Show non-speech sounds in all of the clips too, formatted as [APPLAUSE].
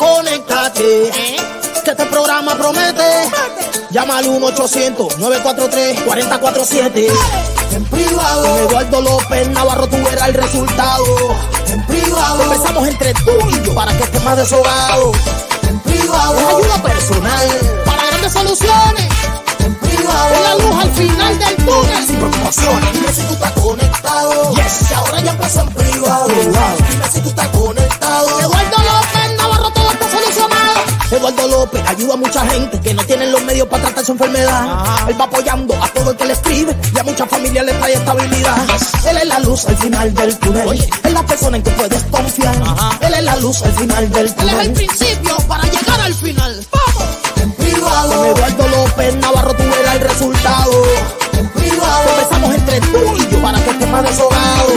conéctate. Que este programa promete. Llama al 1-800-943-4047. En privado. Con Eduardo López Navarro tú verás el resultado. En privado. Empezamos entre tú y yo para que estés más deshogado. En privado. Es ayuda personal. Para grandes soluciones. En privado. Es la luz al final del túnel. Sin preocupaciones. Dime si tú estás conectado. Yes. Y ahora ya empieza en privado. Dime si Eduardo López ayuda a mucha gente que no tienen los medios para tratar su enfermedad. Él va apoyando a todo el que le escribe y a muchas familias le trae estabilidad. Él es la luz al final del túnel. Es la persona en que puedes confiar. Él es la luz al final del túnel. Él es el principio para llegar al final. ¡Vamos! En privado. Con Eduardo López Navarro tú verás el resultado. En privado. Empezamos entre tú y yo para que estés más deshogado.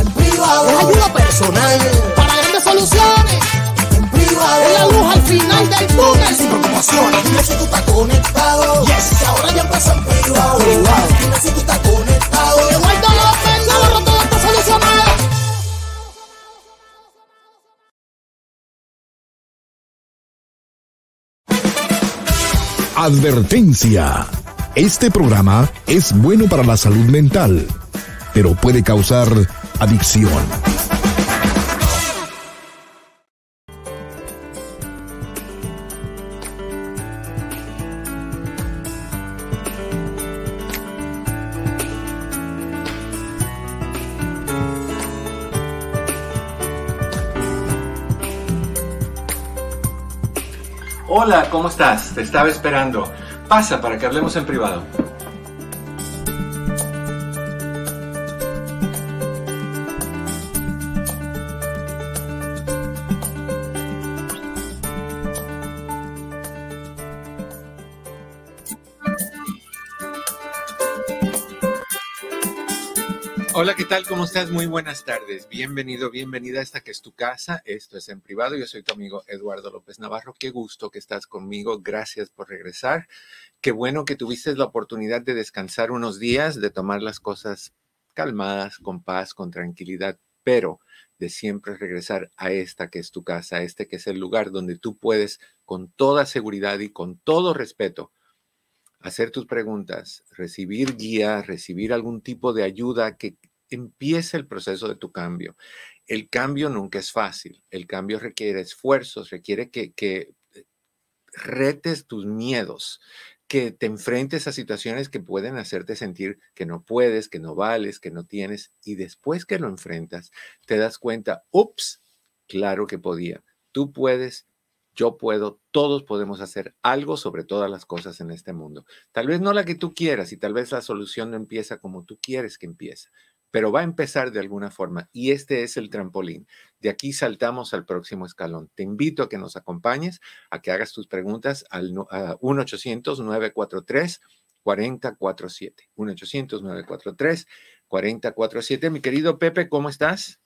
En privado. Es ayuda personal para grandes soluciones. Privado. Es la luz al final del túnel. Sin preocupaciones. Dime si tú estás conectado. Yes. Y ahora ya empieza en privado. Dime si tú estás conectado. Eduardo López Navarro todo está solucionado. Advertencia. Este programa es bueno para la salud mental, pero puede causar adicción. Estás? Te estaba esperando. Pasa para que hablemos en privado. ¿Qué tal? ¿Cómo estás? Muy buenas tardes. Bienvenido, bienvenida a esta que es tu casa. Esto es en privado. Yo soy tu amigo Eduardo López Navarro. Qué gusto que estás conmigo. Gracias por regresar. Qué bueno que tuviste la oportunidad de descansar unos días, de tomar las cosas calmadas, con paz, con tranquilidad, pero de siempre regresar a esta que es tu casa, a este que es el lugar donde tú puedes con toda seguridad y con todo respeto hacer tus preguntas, recibir guía, recibir algún tipo de ayuda que empiece el proceso de tu cambio. El cambio nunca es fácil, el cambio requiere esfuerzos, requiere que, que retes tus miedos, que te enfrentes a situaciones que pueden hacerte sentir que no puedes, que no vales, que no tienes, y después que lo enfrentas, te das cuenta, ups, claro que podía, tú puedes, yo puedo, todos podemos hacer algo sobre todas las cosas en este mundo. Tal vez no la que tú quieras y tal vez la solución no empieza como tú quieres que empiece, pero va a empezar de alguna forma y este es el trampolín. De aquí saltamos al próximo escalón. Te invito a que nos acompañes, a que hagas tus preguntas al 1-800-943-4047. 1-800-943-4047. Mi querido Pepe, ¿cómo estás?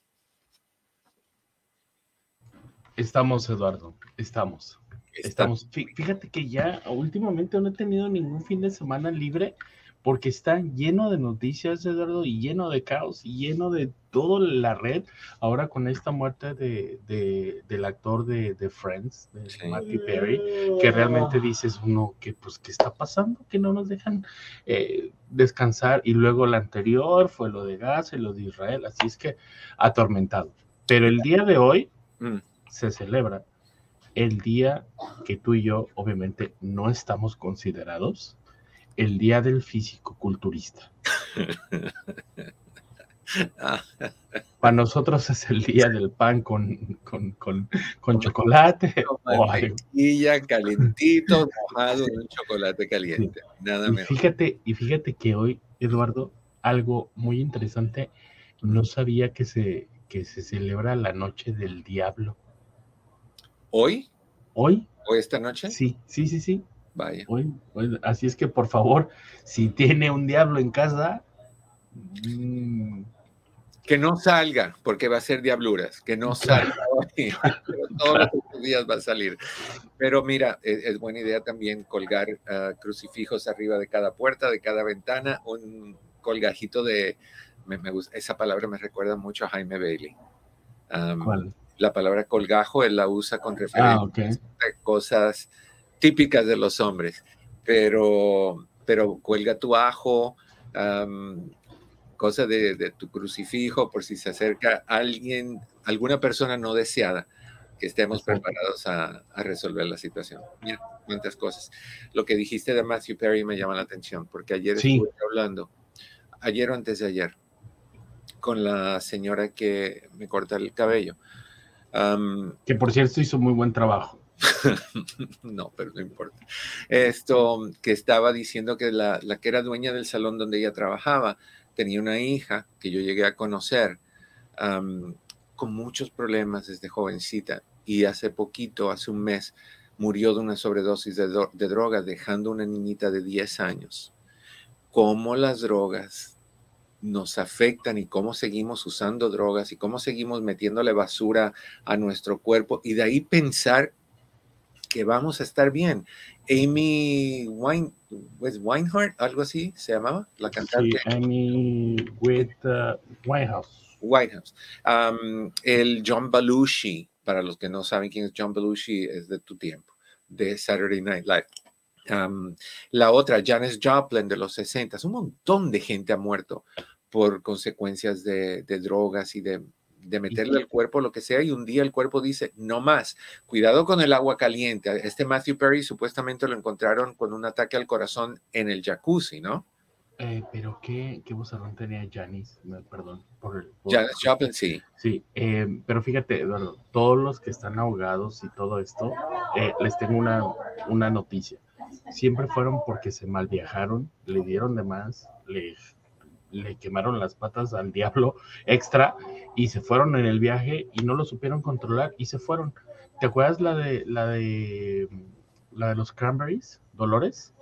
Estamos, Eduardo, estamos. Estamos. Fí- Fíjate que ya últimamente no he tenido ningún fin de semana libre porque está lleno de noticias, Eduardo, y lleno de caos, y lleno de toda la red. Ahora con esta muerte de, de- del actor de, de Friends, de Sí. Matthew Perry, que realmente dices uno que pues qué está pasando, que no nos dejan eh, descansar. Y luego la anterior fue lo de Gaza y lo de Israel, así es que atormentado. Pero el día de hoy Mm, se celebra el día que tú y yo obviamente no estamos considerados, el día del físico-culturista. Para nosotros es el día del pan con, con, con, con chocolate. mantequilla, calentito, mojado en un chocolate caliente. Nada Y mejor. fíjate, y fíjate que hoy, Eduardo, algo muy interesante, no sabía que se, que se celebra la noche del diablo. ¿Hoy? ¿Hoy? ¿Hoy esta noche? Sí, sí, sí, sí. Vaya. Hoy, hoy. Así es que por favor, si tiene un diablo en casa, mm, Que no salga, porque va a ser diabluras. Que no salga. [LAUGHS] Pero [LAUGHS] todos los días va a salir. Pero mira, es, es buena idea también colgar ah, crucifijos arriba de cada puerta, de cada ventana, un colgajito de. Me, me gusta, esa palabra me recuerda mucho a Jaime Bailey. ¿cuál? la palabra colgajo él la usa con ah, referencia a cosas típicas de los hombres, pero, pero cuelga tu ajo, cosa de, tu crucifijo por si se acerca alguien, alguna persona no deseada, que estemos preparados a, resolver la situación. Mira, cuántas cosas. Lo que dijiste de Matthew Perry me llama la atención, porque ayer estuve hablando, ayer o antes de ayer, con la señora que me corta el cabello. que por cierto hizo muy buen trabajo. [LAUGHS] no, pero no importa. Esto que estaba diciendo que la, que era dueña del salón donde ella trabajaba tenía una hija que yo llegué a conocer con muchos problemas desde jovencita y hace poquito, hace un mes, murió de una sobredosis de, de drogas, dejando una niñita de 10 años. ¿Cómo las drogas nos afectan y cómo seguimos usando drogas y cómo seguimos metiéndole basura a nuestro cuerpo y de ahí pensar que vamos a estar bien. Amy Wine, Wineheart, algo así se llamaba, la cantante. Sí, Amy with, uh, Whitehouse. Whitehouse. Um, el John Belushi, para los que no saben quién es John Belushi, es de tu tiempo, de Saturday Night Live. Um, la otra, Janis Joplin de los 60, un montón de gente ha muerto por consecuencias de, de drogas y de de meterle al cuerpo lo que sea y un día el cuerpo dice, no más, cuidado con el agua caliente. Este Matthew Perry supuestamente lo encontraron con un ataque al corazón en el jacuzzi, ¿no? Eh, pero qué, qué tenía Janis, perdón. Por, Janis Joplin, sí. Sí, eh, pero fíjate, Eduardo, todos los que están ahogados y todo esto, eh, les tengo una, una noticia. Siempre fueron porque se mal viajaron, le dieron de más, les le quemaron las patas al diablo extra y se fueron en el viaje y no lo supieron controlar y se fueron. ¿Te acuerdas la de la de la de los cranberries, Dolores?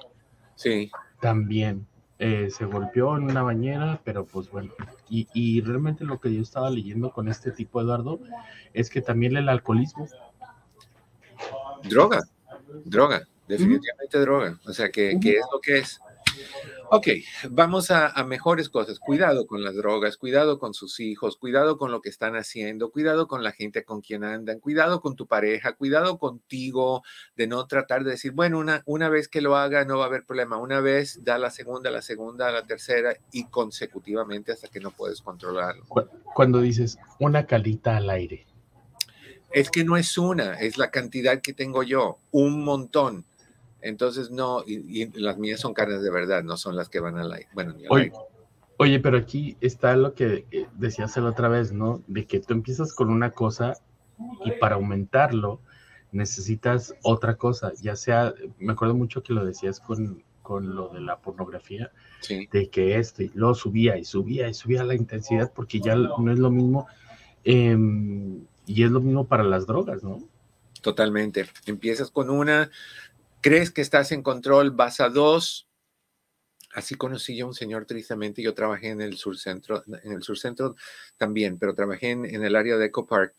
Sí. También eh, se golpeó en una bañera, pero pues bueno. Y, y, realmente lo que yo estaba leyendo con este tipo, Eduardo, es que también el alcoholismo. Droga, droga, definitivamente droga. O sea, que, que es lo que es. Ok, vamos a, mejores cosas. Cuidado con las drogas, cuidado con sus hijos, cuidado con lo que están haciendo, cuidado con la gente con quien andan, cuidado con tu pareja, cuidado contigo de no tratar de decir, bueno, una, una vez que lo haga no va a haber problema. Una vez da la segunda, la segunda, la tercera y consecutivamente hasta que no puedes controlarlo. Cuando dices una calita al aire. Es que no es una, es la cantidad que tengo yo, un montón entonces, no, y, las mías son carnes de verdad, no son las que van al aire. Bueno, ni oye, Oye, pero aquí está lo que decías la otra vez, ¿no? De que tú empiezas con una cosa y para aumentarlo necesitas otra cosa, ya sea, me acuerdo mucho que lo decías con, con lo de la pornografía, de que esto y luego subía y subía y subía la intensidad porque ya no es lo mismo em, y es lo mismo para las drogas, ¿no? Totalmente. Empiezas con una, crees que estás en control, vas a dos. Así conocí yo a un señor tristemente, yo trabajé en el surcentro, en el surcentro también, pero trabajé en, el área de Eco Park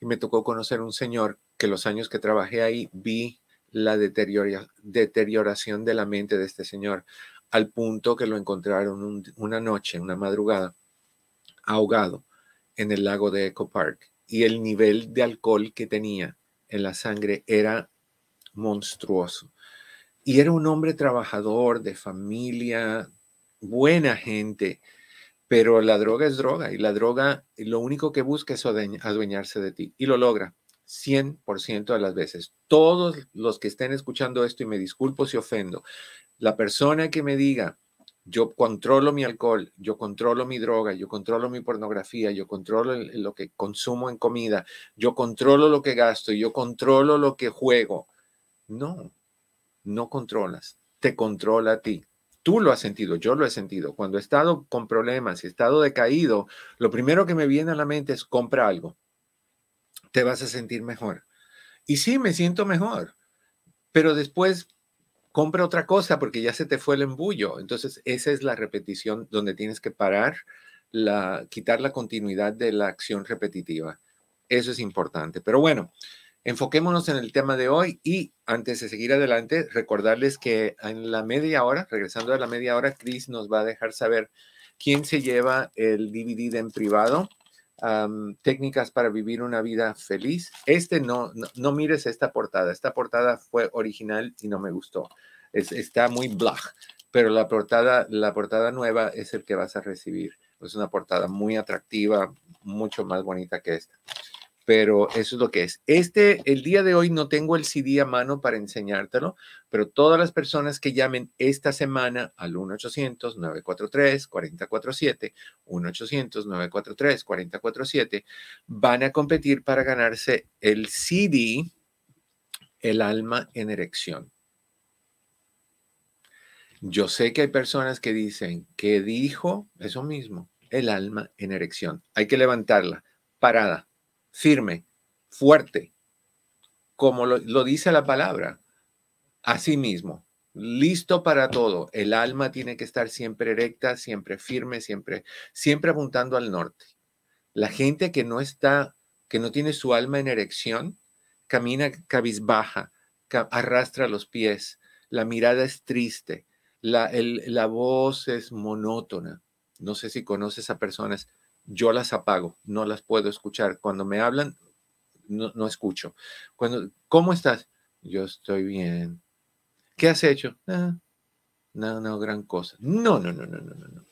y me tocó conocer un señor que los años que trabajé ahí vi la deterioración de la mente de este señor, al punto que lo encontraron una noche, una madrugada, ahogado en el lago de Eco Park. Y el nivel de alcohol que tenía en la sangre era monstruoso. Y era un hombre trabajador, de familia, buena gente, pero la droga es droga y la droga lo único que busca es adueñarse de ti y lo logra 100% de las veces. Todos los que estén escuchando esto y me disculpo si ofendo, la persona que me diga, yo controlo mi alcohol, yo controlo mi droga, yo controlo mi pornografía, yo controlo lo que consumo en comida, yo controlo lo que gasto, yo controlo lo que juego. No, no controlas, te controla a ti. Tú lo has sentido, yo lo he sentido. Cuando he estado con problemas he estado decaído, lo primero que me viene a la mente es compra algo. Te vas a sentir mejor. Y sí, me siento mejor, pero después compra otra cosa porque ya se te fue el embullo. Entonces, esa es la repetición donde tienes que parar, la, quitar la continuidad de la acción repetitiva. Eso es importante. Pero bueno, Enfoquémonos en el tema de hoy y antes de seguir adelante, recordarles que en la media hora, regresando a la media hora, Chris nos va a dejar saber quién se lleva el DVD en privado. técnicas para vivir una vida feliz. Este no, no, mires esta portada. Esta portada fue original y no me gustó. está muy blah, pero la portada, la portada nueva es el que vas a recibir. Es una portada muy atractiva, mucho más bonita que esta pero eso es lo que es. Este, el día de hoy no tengo el CD a mano para enseñártelo, pero todas las personas que llamen esta semana al 1-800-943-4047, 1-800-943-4047, van a competir para ganarse el CD, El alma en erección. Yo sé que hay personas que dicen que dijo eso mismo, el alma en erección. Hay que levantarla, parada firme, fuerte, como lo, dice la palabra, así mismo, listo para todo. El alma tiene que estar siempre erecta, siempre firme, siempre, siempre apuntando al norte. La gente que no está, que no tiene su alma en erección, camina cabizbaja, arrastra los pies, la mirada es triste, la, la voz es monótona. No sé si conoces a personas yo las apago, no las puedo escuchar. Cuando me hablan, no, escucho. Cuando, ¿Cómo estás? Yo estoy bien. ¿Qué has hecho? Ah, no, no, gran cosa. No, no, no, no, no, no, no.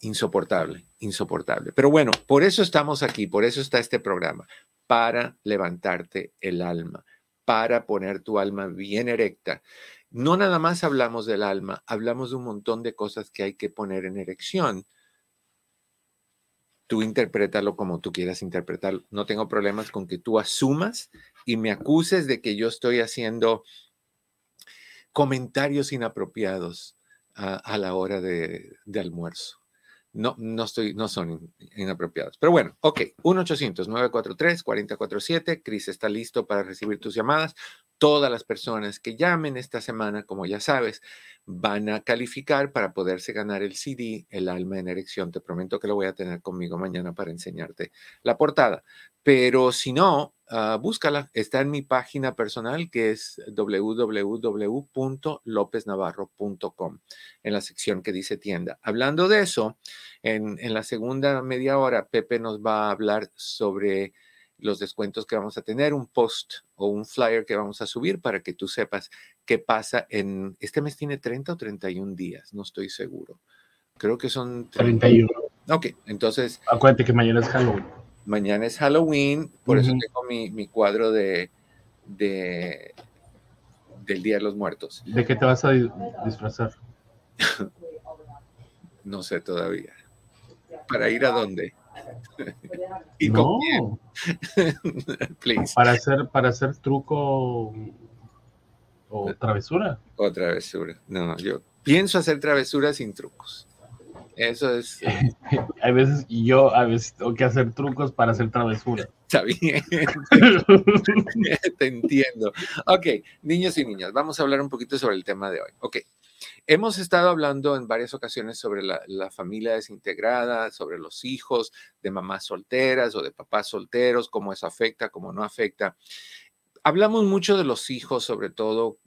Insoportable, insoportable. Pero bueno, por eso estamos aquí, por eso está este programa, para levantarte el alma, para poner tu alma bien erecta. No nada más hablamos del alma, hablamos de un montón de cosas que hay que poner en erección tú interprétalo como tú quieras interpretarlo. No tengo problemas con que tú asumas y me acuses de que yo estoy haciendo comentarios inapropiados a, la hora de, almuerzo. No, no, estoy, no son inapropiados. Pero bueno, ok, 1-800-943-4047. Cris está listo para recibir tus llamadas. Todas las personas que llamen esta semana, como ya sabes, van a calificar para poderse ganar el CD, El alma en erección. Te prometo que lo voy a tener conmigo mañana para enseñarte la portada. Pero si no, uh, búscala. Está en mi página personal que es www.lopesnavarro.com en la sección que dice tienda. Hablando de eso, en, en la segunda media hora, Pepe nos va a hablar sobre los descuentos que vamos a tener, un post o un flyer que vamos a subir para que tú sepas qué pasa en, este mes tiene 30 o 31 días, no estoy seguro. Creo que son 31. Ok, entonces. Acuérdate que mañana es Halloween. Mañana es Halloween, por eso tengo mi, cuadro de, de, del Día de los Muertos. ¿De qué te vas a disfrazar? [LAUGHS] no sé todavía. ¿Para ir a dónde? [LAUGHS] ¿Y no. [LAUGHS] Para hacer, para hacer truco o travesura. O travesura. No, yo pienso hacer travesura sin trucos. Eso es. [LAUGHS] Hay veces, y yo a veces tengo que hacer trucos para hacer travesura. Está bien. Te entiendo. Ok, niños y niñas, vamos a hablar un poquito sobre el tema de hoy. Ok, Hemos estado hablando en varias ocasiones sobre la, familia desintegrada, sobre los hijos de mamás solteras o de papás solteros, cómo eso afecta, cómo no afecta. Hablamos mucho de los hijos, sobre todo.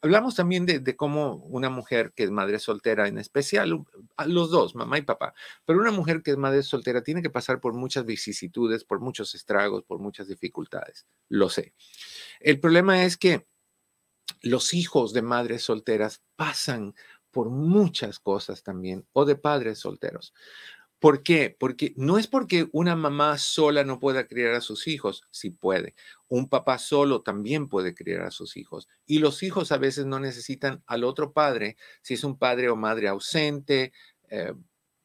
hablamos también de, cómo una mujer que es madre soltera, en especial los dos, mamá y papá, pero una mujer que es madre soltera tiene que pasar por muchas vicisitudes, por muchos estragos, por muchas dificultades. Lo sé. El problema es que los hijos de madres solteras pasan por muchas cosas también, o de padres solteros. ¿Por qué? Porque no es porque una mamá sola no pueda criar a sus hijos, sí puede. Un papá solo también puede criar a sus hijos. Y los hijos a veces no necesitan al otro padre, si es un padre o madre ausente, eh,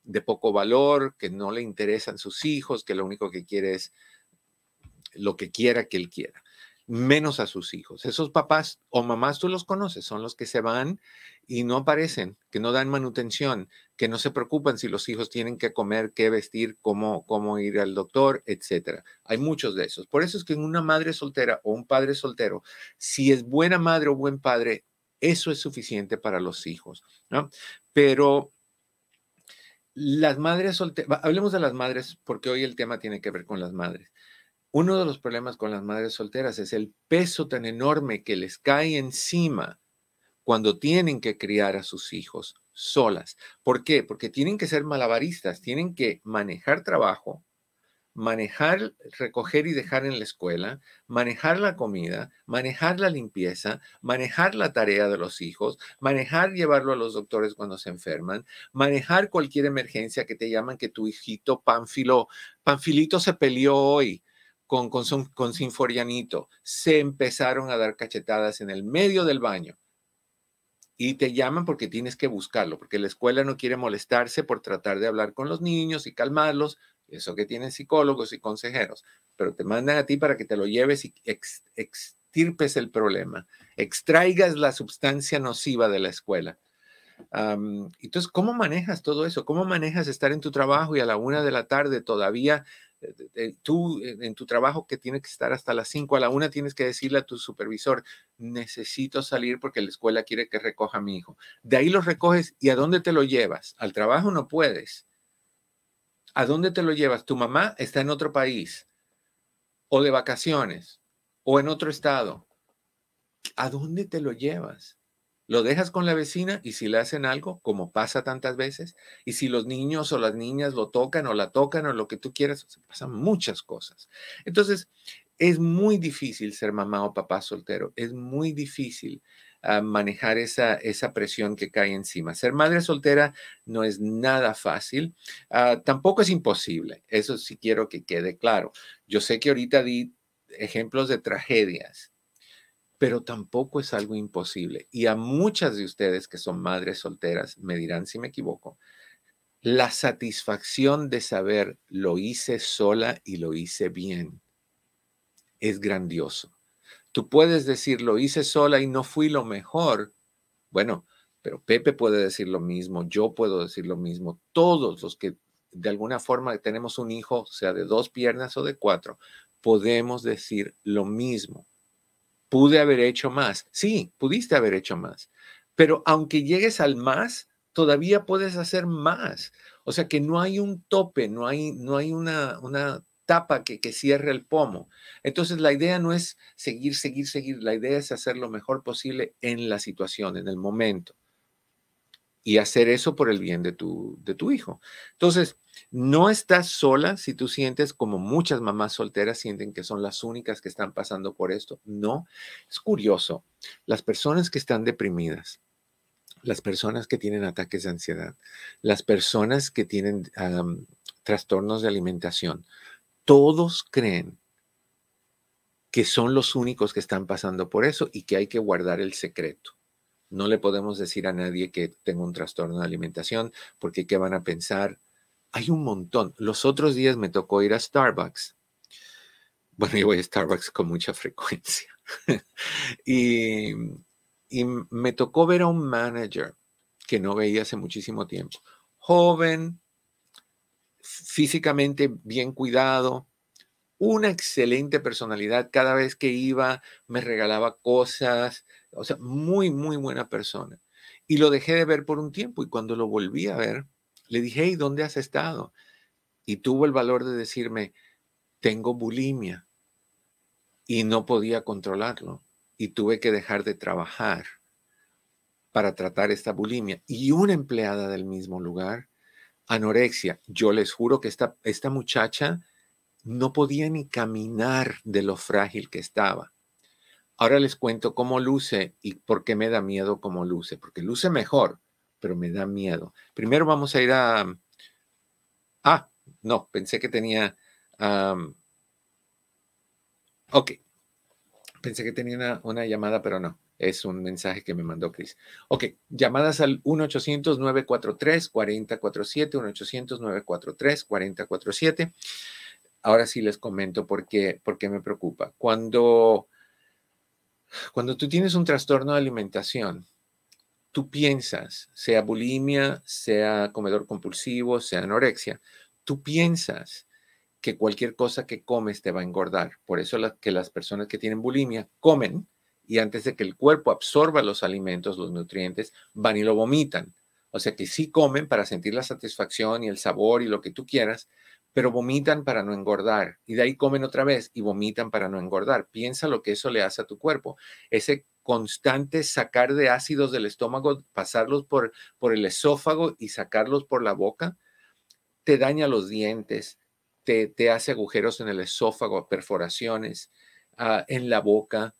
de poco valor, que no le interesan sus hijos, que lo único que quiere es lo que quiera que él quiera menos a sus hijos. Esos papás o mamás tú los conoces, son los que se van y no aparecen, que no dan manutención, que no se preocupan si los hijos tienen que comer, qué vestir, cómo, cómo ir al doctor, etcétera. Hay muchos de esos. Por eso es que una madre soltera o un padre soltero, si es buena madre o buen padre, eso es suficiente para los hijos, ¿no? Pero las madres solteras, hablemos de las madres porque hoy el tema tiene que ver con las madres. Uno de los problemas con las madres solteras es el peso tan enorme que les cae encima cuando tienen que criar a sus hijos solas. ¿Por qué? Porque tienen que ser malabaristas, tienen que manejar trabajo, manejar, recoger y dejar en la escuela, manejar la comida, manejar la limpieza, manejar la tarea de los hijos, manejar llevarlo a los doctores cuando se enferman, manejar cualquier emergencia que te llaman que tu hijito Panfilo, Panfilito se peleó hoy con, con, Sinforianito. Se empezaron a dar cachetadas en el medio del baño y te llaman porque tienes que buscarlo, porque la escuela no quiere molestarse por tratar de hablar con los niños y calmarlos, eso que tienen psicólogos y consejeros, pero te mandan a ti para que te lo lleves y extirpes el problema, extraigas la sustancia nociva de la escuela. entonces, ¿cómo manejas todo eso? ¿Cómo manejas estar en tu trabajo y a la una de la tarde todavía tú en tu trabajo que tiene que estar hasta las 5 a la una tienes que decirle a tu supervisor, necesito salir porque la escuela quiere que recoja a mi hijo. De ahí lo recoges y ¿a dónde te lo llevas? Al trabajo no puedes. ¿A dónde te lo llevas? Tu mamá está en otro país o de vacaciones o en otro estado. ¿A dónde te lo llevas? Lo dejas con la vecina y si le hacen algo, como pasa tantas veces, y si los niños o las niñas lo tocan o la tocan o lo que tú quieras, pasan muchas cosas. Entonces, es muy difícil ser mamá o papá soltero, es muy difícil ah, manejar esa, esa presión que cae encima. Ser madre soltera no es nada fácil, ah, tampoco es imposible, eso sí quiero que quede claro. Yo sé que ahorita di ejemplos de tragedias pero tampoco es algo imposible. Y a muchas de ustedes que son madres solteras, me dirán si me equivoco, la satisfacción de saber lo hice sola y lo hice bien es grandioso. Tú puedes decir lo hice sola y no fui lo mejor. Bueno, pero Pepe puede decir lo mismo, yo puedo decir lo mismo, todos los que de alguna forma tenemos un hijo, sea de dos piernas o de cuatro, podemos decir lo mismo pude haber hecho más. Sí, pudiste haber hecho más. Pero aunque llegues al más, todavía puedes hacer más. O sea que no hay un tope, no hay, no hay una, una tapa que, que cierre el pomo. Entonces la idea no es seguir, seguir, seguir. La idea es hacer lo mejor posible en la situación, en el momento. Y hacer eso por el bien de tu, de tu hijo. Entonces, no estás sola si tú sientes como muchas mamás solteras sienten que son las únicas que están pasando por esto. No, es curioso. Las personas que están deprimidas, las personas que tienen ataques de ansiedad, las personas que tienen trastornos de alimentación, todos creen que son los únicos que están pasando por eso y que hay que guardar el secreto. No le podemos decir a nadie que tengo un trastorno de alimentación porque qué van a pensar hay un montón. Los otros días me tocó ir a Starbucks. Bueno, yo voy a Starbucks con mucha frecuencia. [LAUGHS] y, y me tocó ver a un manager que no veía hace muchísimo tiempo. Joven, físicamente bien cuidado, una excelente personalidad. Cada vez que iba me regalaba cosas, o sea, muy, muy buena persona. Y lo dejé de ver por un tiempo y cuando lo volví a ver, le dije, hey, ¿dónde has estado? Y tuvo el valor de decirme, tengo bulimia y no podía controlarlo y tuve que dejar de trabajar para tratar esta bulimia. Y una empleada del mismo lugar, anorexia. Yo les juro que esta, esta muchacha no podía ni caminar de lo frágil que estaba. Ahora les cuento cómo luce y por qué me da miedo cómo luce, porque luce mejor, pero me da miedo. Primero vamos a ir a... Ah, no, pensé que tenía... ok, pensé que tenía una, llamada, pero no. Es un mensaje que me mandó Chris. Ok, llamadas al 1-800-943-4047, 1-800-943-4047. Ahora sí les comento por qué, me preocupa. Cuando, cuando tú tienes un trastorno de alimentación, tú piensas, sea bulimia, sea comedor compulsivo, sea anorexia, tú piensas que cualquier cosa que comes te va a engordar. Por eso que las personas que tienen bulimia comen y antes de que el cuerpo absorba los alimentos, los nutrientes, van y lo vomitan. O sea que sí comen para sentir la satisfacción y el sabor y lo que tú quieras, pero vomitan para no engordar. Y de ahí comen otra vez y vomitan para no engordar. Piensa lo que eso le hace a tu cuerpo. Ese constante sacar de ácidos del estómago, pasarlos por, por el esófago y sacarlos por la boca, te daña los dientes, te, hace agujeros en el esófago, perforaciones, ah, en la boca,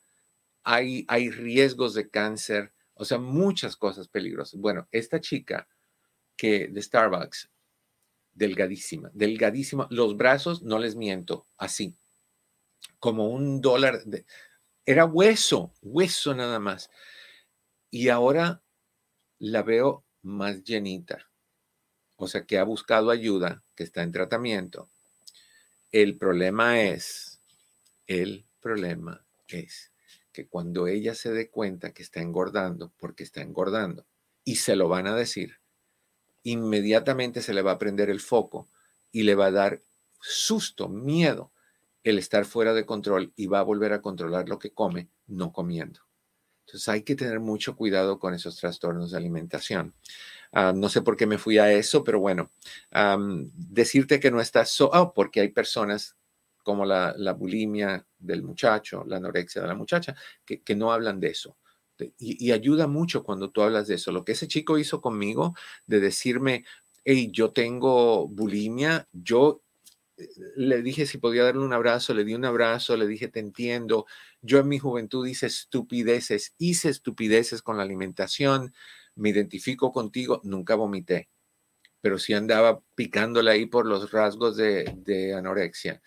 hay, hay riesgos de cáncer, o sea, muchas cosas peligrosas. Bueno, esta chica que de Starbucks, delgadísima, delgadísima, los brazos, no les miento, así, como un dólar, de, era hueso, hueso nada más. Y ahora la veo más llenita, o sea, que ha buscado ayuda, que está en tratamiento. El problema es, el problema es que cuando ella se dé cuenta que está engordando, porque está engordando, y se lo van a decir, inmediatamente se le va a prender el foco y le va a dar susto, miedo el estar fuera de control y va a volver a controlar lo que come no comiendo. Entonces hay que tener mucho cuidado con esos trastornos de alimentación. Ah, no sé por qué me fui a eso, pero bueno, decirte que no estás so, oh, porque hay personas como la, bulimia del muchacho, la anorexia de la muchacha, que, no hablan de eso. Y, ayuda mucho cuando tú hablas de eso. Lo que ese chico hizo conmigo de decirme, hey, yo tengo bulimia, yo eh, le dije si podía darle un abrazo, le di un abrazo, le dije, te entiendo. Yo en mi juventud hice estupideces, hice estupideces con la alimentación, me identifico contigo, nunca vomité, pero sí andaba picándole ahí por los rasgos de, de anorexia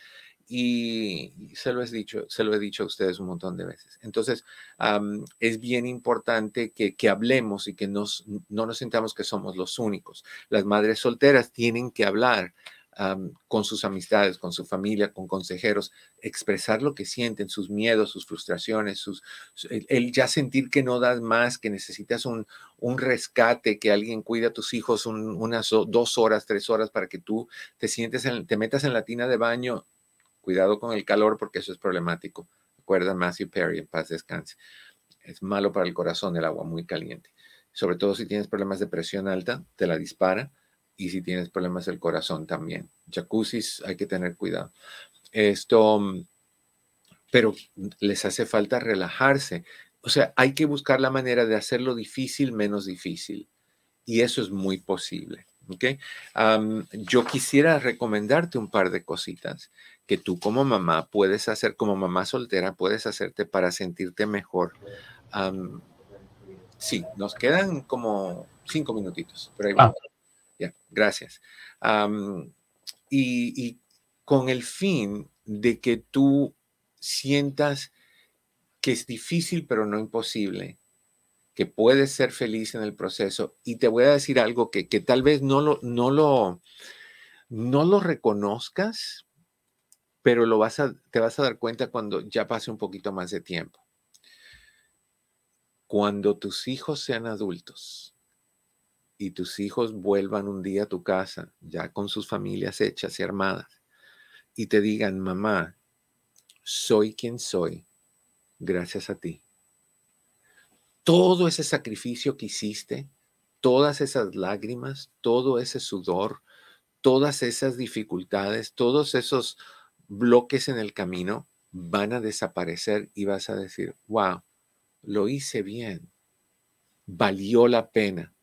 y se lo he dicho, se lo he dicho a ustedes un montón de veces. Entonces, es bien importante que, hablemos y que nos, no nos sintamos que somos los únicos. Las madres solteras tienen que hablar con sus amistades, con su familia, con consejeros, expresar lo que sienten, sus miedos, sus frustraciones, sus, el, ya sentir que no das más, que necesitas un, un rescate, que alguien cuida a tus hijos unas dos horas, tres horas para que tú te sientes, te metas en la tina de baño Cuidado con el calor porque eso es problemático. Recuerda Matthew Perry, en paz descanse. Es malo para el corazón el agua muy caliente. Sobre todo si tienes problemas de presión alta, te la dispara. Y si tienes problemas del corazón también. Jacuzzis hay que tener cuidado. Esto, pero les hace falta relajarse. O sea, hay que buscar la manera de hacerlo difícil menos difícil. Y eso es muy posible. ¿okay? yo quisiera recomendarte un par de cositas que tú como mamá puedes hacer, como mamá soltera, puedes hacerte para sentirte mejor. sí, nos quedan como cinco minutitos, pero ah. Ya, gracias. y, y con el fin de que tú sientas que es difícil, pero no imposible, que puedes ser feliz en el proceso. Y te voy a decir algo que, que tal vez no lo, no lo, no lo reconozcas, pero lo vas a, te vas a dar cuenta cuando ya pase un poquito más de tiempo. Cuando tus hijos sean adultos y tus hijos vuelvan un día a tu casa, ya con sus familias hechas y armadas, y te digan, mamá, soy quien soy, gracias a ti. Todo ese sacrificio que hiciste, todas esas lágrimas, todo ese sudor, todas esas dificultades, todos esos bloques en el camino van a desaparecer y vas a decir, wow, lo hice bien, valió la pena.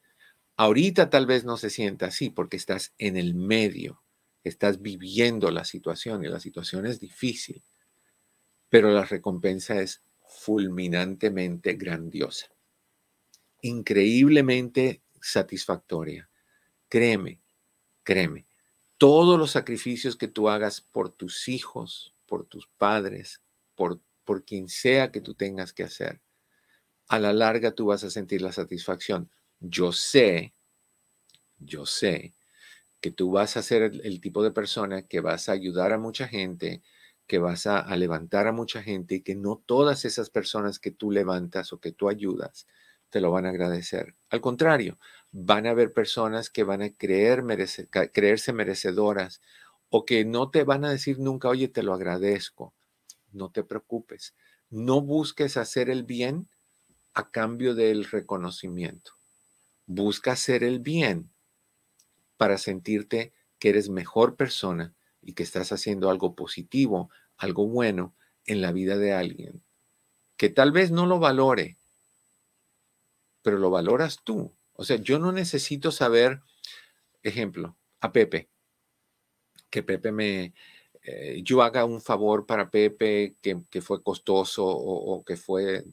Ahorita tal vez no se sienta así porque estás en el medio, estás viviendo la situación y la situación es difícil, pero la recompensa es fulminantemente grandiosa, increíblemente satisfactoria. Créeme, créeme todos los sacrificios que tú hagas por tus hijos, por tus padres, por, por quien sea que tú tengas que hacer, a la larga tú vas a sentir la satisfacción. Yo sé, yo sé que tú vas a ser el, tipo de persona que vas a ayudar a mucha gente, que vas a, a, levantar a mucha gente y que no todas esas personas que tú levantas o que tú ayudas te lo van a agradecer. Al contrario, van a haber personas que van a creer creerse merecedoras o que no te van a decir nunca, oye, te lo agradezco. No te preocupes. No busques hacer el bien a cambio del reconocimiento. Busca hacer el bien para sentirte que eres mejor persona y que estás haciendo algo positivo, algo bueno en la vida de alguien que tal vez no lo valore, pero lo valoras tú. O sea, yo no necesito saber, ejemplo, a Pepe, que Pepe me, eh, yo haga un favor para Pepe que, fue costoso o, que fue,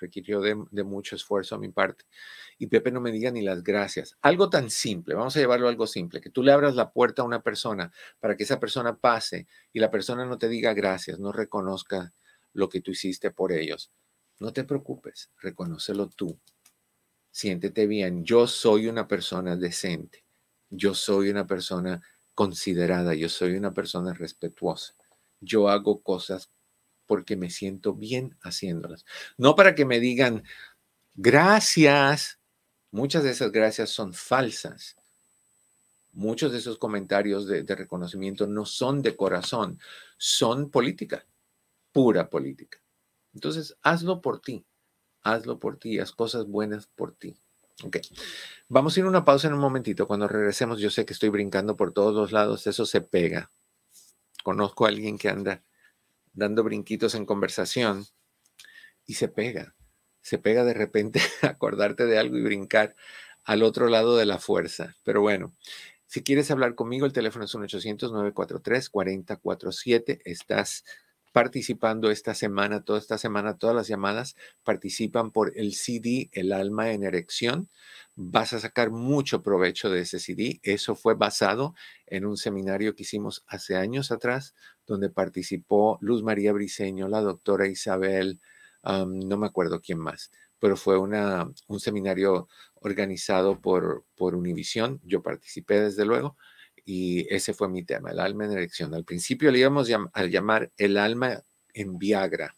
requirió de, mucho esfuerzo a mi parte. Y Pepe no me diga ni las gracias. Algo tan simple, vamos a llevarlo a algo simple, que tú le abras la puerta a una persona para que esa persona pase y la persona no te diga gracias, no reconozca lo que tú hiciste por ellos. No te preocupes, reconócelo tú. Siéntete bien. Yo soy una persona decente. Yo soy una persona considerada, yo soy una persona respetuosa. Yo hago cosas porque me siento bien haciéndolas. No para que me digan gracias. Muchas de esas gracias son falsas. Muchos de esos comentarios de, reconocimiento no son de corazón, son política, pura política. Entonces, hazlo por ti, hazlo por ti, haz cosas buenas por ti. Ok. Vamos a ir a una pausa en un momentito. Cuando regresemos, yo sé que estoy brincando por todos los lados, eso se pega. Conozco a alguien que anda dando brinquitos en conversación y se pega. Se pega de repente [LAUGHS] acordarte de algo y brincar al otro lado de la fuerza. Pero bueno, si quieres hablar conmigo, el teléfono es 1-800-943-4047. Estás participando esta semana, toda esta semana, todas las llamadas participan por el CD El alma en erección. Vas a sacar mucho provecho de ese CD. Eso fue basado en un seminario que hicimos hace años atrás, donde participó Luz María Briceño, la doctora Isabel, no me acuerdo quién más, pero fue una, un seminario organizado por, por Univisión. Yo participé desde luego y ese fue mi tema, el alma en erección. Al principio le íbamos a llamar el alma en Viagra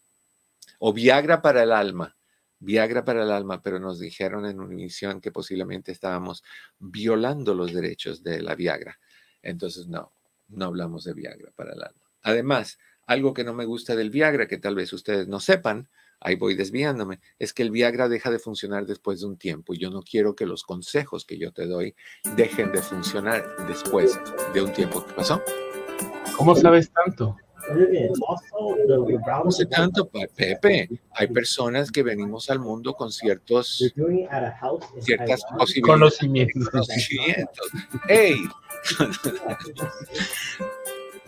o Viagra para el alma. Viagra para el alma, pero nos dijeron en Univisión que posiblemente estábamos violando los derechos de la Viagra. Entonces, no, no hablamos de Viagra para el alma. Además, algo que no me gusta del Viagra, que tal vez ustedes no sepan, ahí voy desviándome, es que el Viagra deja de funcionar después de un tiempo y yo no quiero que los consejos que yo te doy dejen de funcionar después de un tiempo. ¿Qué pasó? ¿Cómo sabes tanto? No sé tanto, Pepe. Hay personas que venimos al mundo con ciertos, ciertas posibilidades. Conocimientos. Conocimientos. ¡Ey! [LAUGHS]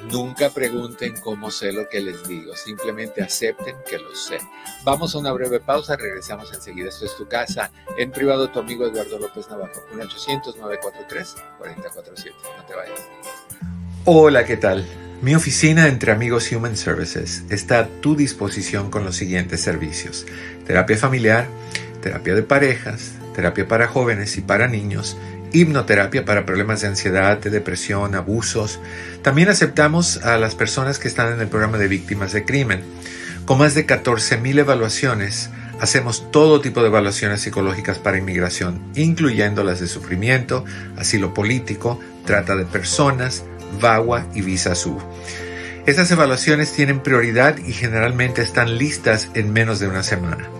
Nunca pregunten cómo sé lo que les digo, simplemente acepten que lo sé. Vamos a una breve pausa, regresamos enseguida. Esto es tu casa, en privado tu amigo Eduardo López Navarro, 1-800-943-4047. No te vayas. Hola, ¿qué tal? Mi oficina entre amigos Human Services está a tu disposición con los siguientes servicios. Terapia familiar, terapia de parejas, terapia para jóvenes y para niños, hipnoterapia para problemas de ansiedad, de depresión, abusos. También aceptamos a las personas que están en el programa de víctimas de crimen. Con más de 14.000 evaluaciones, hacemos todo tipo de evaluaciones psicológicas para inmigración, incluyendo las de sufrimiento, asilo político, trata de personas, VAWA y Visa Sur. Estas evaluaciones tienen prioridad y generalmente están listas en menos de una semana.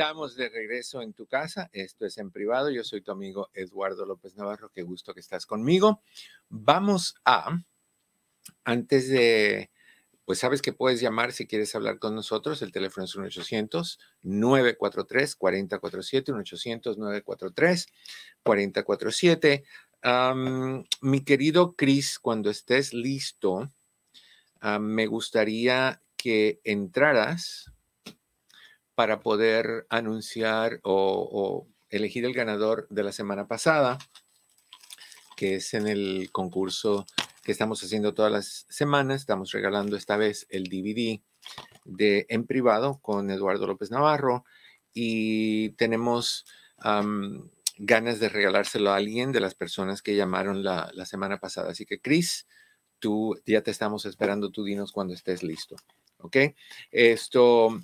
Estamos de regreso en tu casa. Esto es en privado. Yo soy tu amigo Eduardo López Navarro. Qué gusto que estás conmigo. Vamos a, antes de, pues sabes que puedes llamar si quieres hablar con nosotros. El teléfono es 1-800-943-4047, 1-800-943-4047. mi querido Chris, cuando estés listo, me gustaría que entraras para poder anunciar o, elegir el ganador de la semana pasada, que es en el concurso que estamos haciendo todas las semanas. Estamos regalando esta vez el DVD de En Privado con Eduardo López Navarro y tenemos ganas de regalárselo a alguien de las personas que llamaron la, la semana pasada. Así que, Cris, tú ya te estamos esperando, tú dinos cuando estés listo. ¿Ok? Esto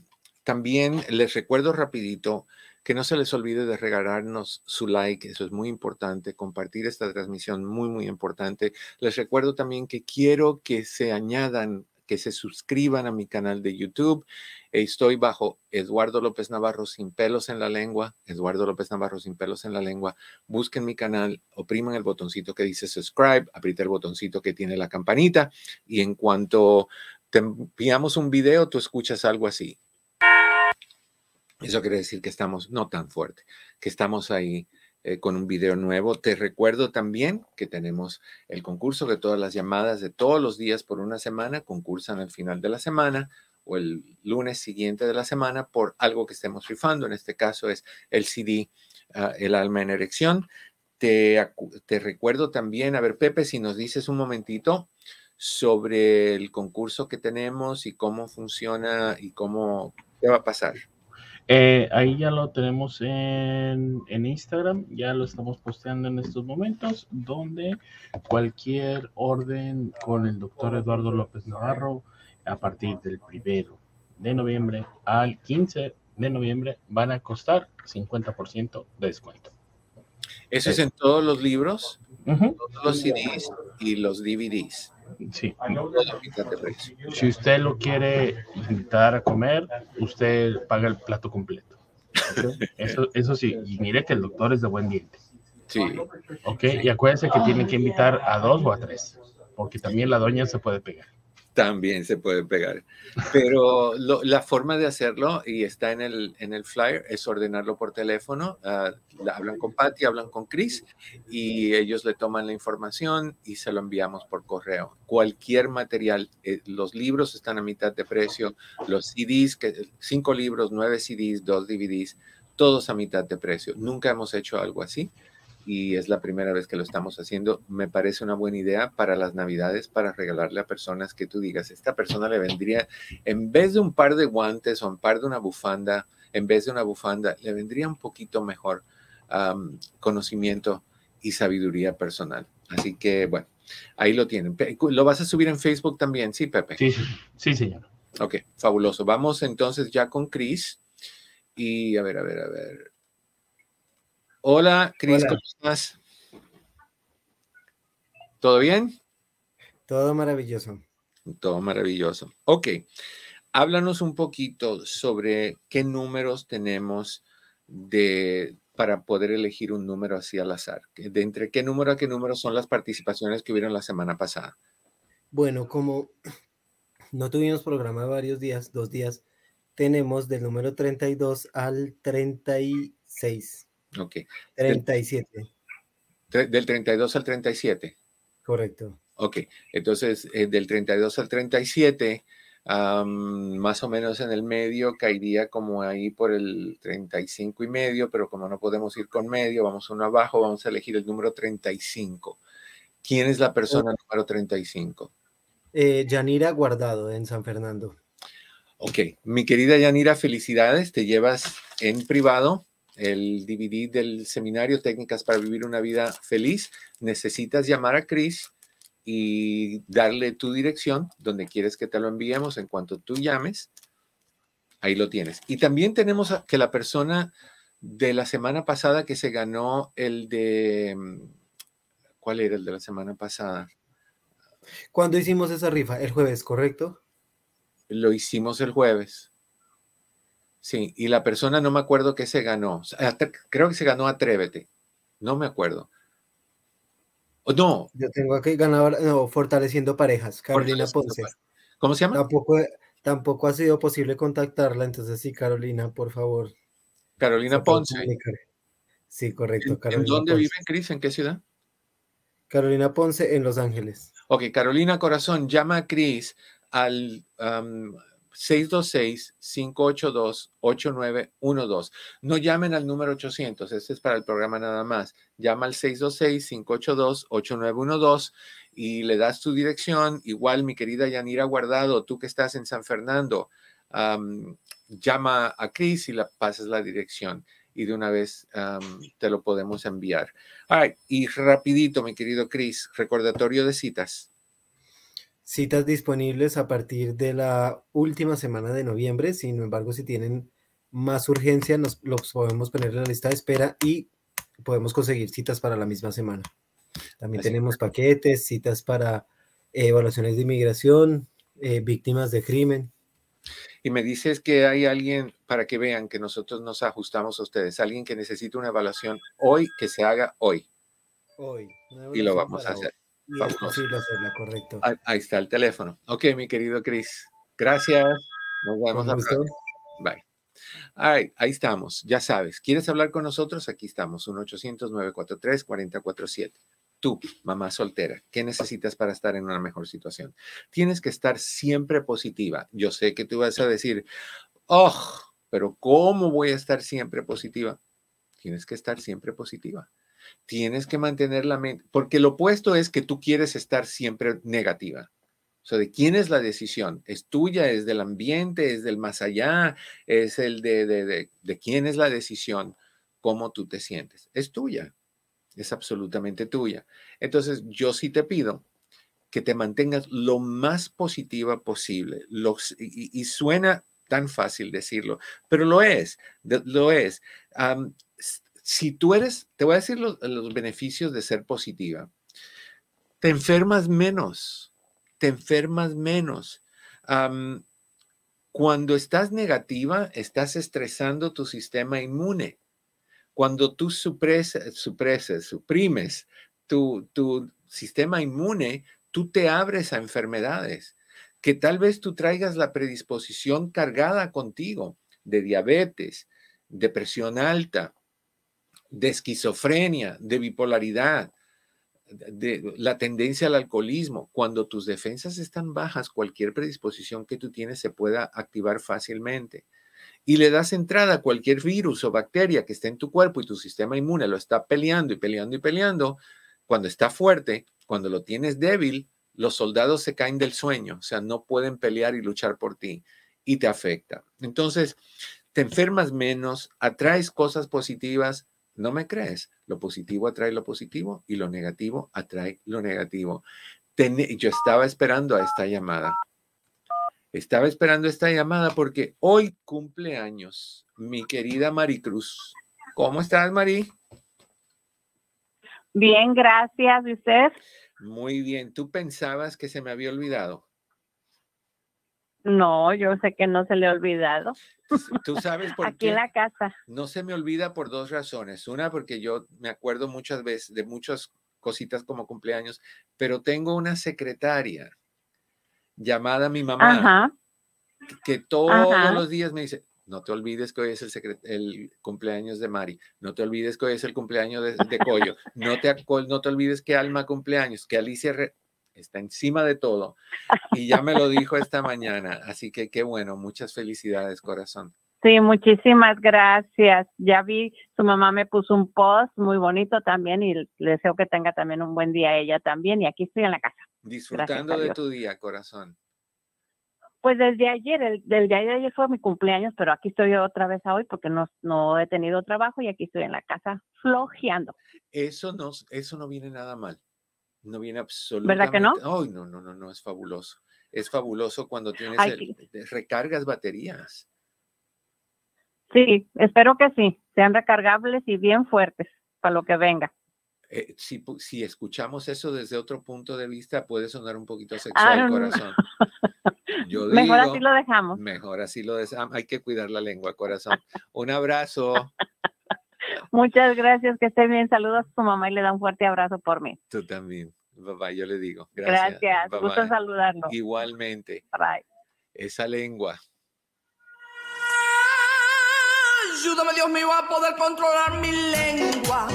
también les recuerdo rapidito que no se les olvide de regalarnos su like, eso es muy importante, compartir esta transmisión, muy, muy importante. Les recuerdo también que quiero que se añadan, que se suscriban a mi canal de YouTube. Estoy bajo Eduardo López Navarro sin pelos en la lengua, Eduardo López Navarro sin pelos en la lengua. Busquen mi canal, opriman el botoncito que dice subscribe, aprieta el botoncito que tiene la campanita y en cuanto te enviamos un video, tú escuchas algo así. Eso quiere decir que estamos, no tan fuerte, que estamos ahí eh, con un video nuevo. Te recuerdo también que tenemos el concurso de todas las llamadas de todos los días por una semana, concursan al final de la semana o el lunes siguiente de la semana por algo que estemos rifando. En este caso es el CD, ah, El alma en erección. Te, te recuerdo también, a ver, Pepe, si nos dices un momentito sobre el concurso que tenemos y cómo funciona y cómo, qué va a pasar. Eh, ahí ya lo tenemos en, Instagram, ya lo estamos posteando en estos momentos, donde cualquier orden con el doctor Eduardo López Navarro a partir del primero de noviembre al 15 de noviembre van a costar 50% de descuento. Eso es en todos los libros, todos los CDs y los DVDs. Sí. Si usted lo quiere invitar a comer, usted paga el plato completo. Eso, eso sí, y mire que el doctor es de buen diente. Sí. Ok, y acuérdense que tiene que invitar a dos o a tres, porque también la doña se puede pegar también se puede pegar. Pero la forma de hacerlo, y está en el, en el flyer, es ordenarlo por teléfono. Ah, hablan con Patty, hablan con Chris, y ellos le toman la información y se lo enviamos por correo. Cualquier material, eh, los libros están a mitad de precio, los CDs, que, cinco libros, nueve CDs, dos DVDs, todos a mitad de precio. Nunca hemos hecho algo así y es la primera vez que lo estamos haciendo. Me parece una buena idea para las navidades, para regalarle a personas que tú digas, esta persona le vendría, en vez de un par de guantes o un par de una bufanda, en vez de una bufanda, le vendría un poquito mejor conocimiento y sabiduría personal. Así que, bueno, ahí lo tienen. ¿Lo vas a subir en Facebook también? Sí, Pepe. Sí, sí, señor. Ok, fabuloso. Vamos entonces ya con Chris. Y a ver, a ver, a ver. Hola, Cris, ¿cómo estás? ¿Todo bien? Todo maravilloso. Todo maravilloso. Ok, háblanos un poquito sobre qué números tenemos de para poder elegir un número así al azar. De entre qué número a qué número son las participaciones que hubieron la semana pasada. Bueno, como no tuvimos programa varios días, dos días, tenemos del número 32 al 36. Ok. 37. Del, 32 al 37. Correcto. Ok, entonces eh, del 32 al 37, más o menos en el medio, caería como ahí por el 35 y medio, pero como no podemos ir con medio, vamos uno abajo, vamos a elegir el número 35. ¿Quién es la persona número 35? Eh, Yanira Guardado en San Fernando. Ok, mi querida Yanira, felicidades, te llevas en privado el DVD del seminario Técnicas para Vivir una Vida Feliz, necesitas llamar a Chris y darle tu dirección donde quieres que te lo enviemos. En cuanto tú llames, ahí lo tienes. Y también tenemos que la persona de la semana pasada que se ganó el de... ¿Cuál era el de la semana pasada? ¿Cuándo hicimos esa rifa? El jueves, ¿correcto? Lo hicimos el jueves. Sí, y la persona no me acuerdo qué se ganó. Creo que se ganó Atrévete. No me acuerdo. No. Yo tengo aquí ganador, no, Fortaleciendo Parejas, Carolina Ponce. ¿Cómo se llama? Tampoco, tampoco ha sido posible contactarla, entonces sí, Carolina, por favor. Carolina Ponce. Sí, correcto. ¿En, dónde vive Cris? ¿En qué ciudad? Carolina Ponce, en Los Ángeles. Ok, Carolina Corazón, llama a Cris al 626-582-8912. No llamen al número 800, este es para el programa nada más. Llama al 626-582-8912 y le das tu dirección. Igual, mi querida Yanira Guardado, tú que estás en San Fernando, llama a Cris y le pasas la dirección y de una vez te lo podemos enviar. y rapidito, mi querido Cris, recordatorio de citas. Citas disponibles a partir de la última semana de noviembre. Sin embargo, si tienen más urgencia, nos los podemos poner en la lista de espera y podemos conseguir citas para la misma semana. También tenemos paquetes, citas para evaluaciones de inmigración, eh, víctimas de crimen. Y me dices que hay alguien, para que vean que nosotros nos ajustamos a ustedes, alguien que necesita una evaluación hoy, que se haga hoy. Hoy. Y lo vamos a hacer. Hacerla, correcto. Ahí, está el teléfono. Ok, mi querido Chris. Gracias. Nos vemos a Bye. Ahí estamos, ya sabes. ¿Quieres hablar con nosotros? Aquí estamos, 1-800-943-4047 tú, mamá soltera, ¿qué necesitas para estar en una mejor situación? Tienes que estar siempre positiva. Yo sé que tú vas a decir, oh, pero ¿cómo voy a estar siempre positiva? Tienes que estar siempre positiva. Tienes que mantener la mente, porque lo opuesto es que tú quieres estar siempre negativa. O sea, ¿de quién es la decisión? ¿Es tuya? ¿Es del ambiente? ¿Es del más allá? ¿Es el de, de, de, de quién es la decisión? ¿Cómo tú te sientes? Es tuya es absolutamente tuya. Entonces, yo sí te pido que te mantengas lo más positiva posible. y, suena tan fácil decirlo, pero lo es, lo es. Si tú eres, te voy a decir los, beneficios de ser positiva. Te enfermas menos, te enfermas menos. cuando estás negativa, estás estresando tu sistema inmune. Cuando tú supresas, suprimes tu, sistema inmune, tú te abres a enfermedades que tal vez tú traigas la predisposición cargada contigo de diabetes, de presión alta, de esquizofrenia, de bipolaridad, de la tendencia al alcoholismo. Cuando tus defensas están bajas, cualquier predisposición que tú tienes se pueda activar fácilmente y le das entrada a cualquier virus o bacteria que esté en tu cuerpo y tu sistema inmune lo está peleando y peleando y peleando, cuando está fuerte, cuando lo tienes débil, los soldados se caen del sueño, o sea, no pueden pelear y luchar por ti y te afecta. Entonces, te enfermas menos, atraes cosas positivas, no me crees, lo positivo atrae lo positivo y lo negativo atrae lo negativo. yo estaba esperando a esta llamada. Estaba esperando esta llamada porque hoy cumple años mi querida Maricruz. ¿Cómo estás, Mari? Bien, gracias. ¿Y usted? Muy bien. ¿Tú pensabas que se me había olvidado? No, yo sé que no se le ha olvidado. Tú sabes [LAUGHS] por qué. Aquí en la casa. No se me olvida por dos razones. Una, porque yo me acuerdo muchas veces de muchas cositas como cumpleaños, pero tengo una secretaria llamada mi mamá, que todos los días me dice, no te olvides que hoy es el, el, cumpleaños de Mari, no te olvides que hoy es el cumpleaños de, de Coyo, no te, no te olvides que Alma cumpleaños, que Alicia está encima de todo. Y ya me lo dijo esta mañana, así que qué bueno, muchas felicidades, corazón. Sí, muchísimas gracias. Ya vi, su mamá me puso un post muy bonito también y le deseo que tenga también un buen día ella también y aquí estoy en la casa. Disfrutando de tu día, corazón. Pues desde ayer, el, del día de ayer fue mi cumpleaños, pero aquí estoy otra vez hoy porque no, no he tenido trabajo y aquí estoy en la casa flojeando. Eso no, eso no viene nada mal. No viene absolutamente. ¿Verdad que no? Ay, no, no, no, no, es fabuloso. Es fabuloso cuando tienes recargas baterías. Sí, espero que sí, sean recargables y bien fuertes para lo que venga. Eh, si, si, escuchamos eso desde otro punto de vista, puede sonar un poquito sexual, ah, corazón. [LAUGHS] mejor así lo dejamos. Mejor así lo dejamos. Hay que cuidar la lengua, corazón. Un abrazo. Muchas gracias, que esté bien. Saludos a tu mamá y le da un fuerte abrazo por mí. Tú también. Bye, yo le digo. Gracias. Gracias. Gusto saludarlo. Igualmente. Bye. Esa lengua. Ayúdame, Dios mío, a poder controlar mi lengua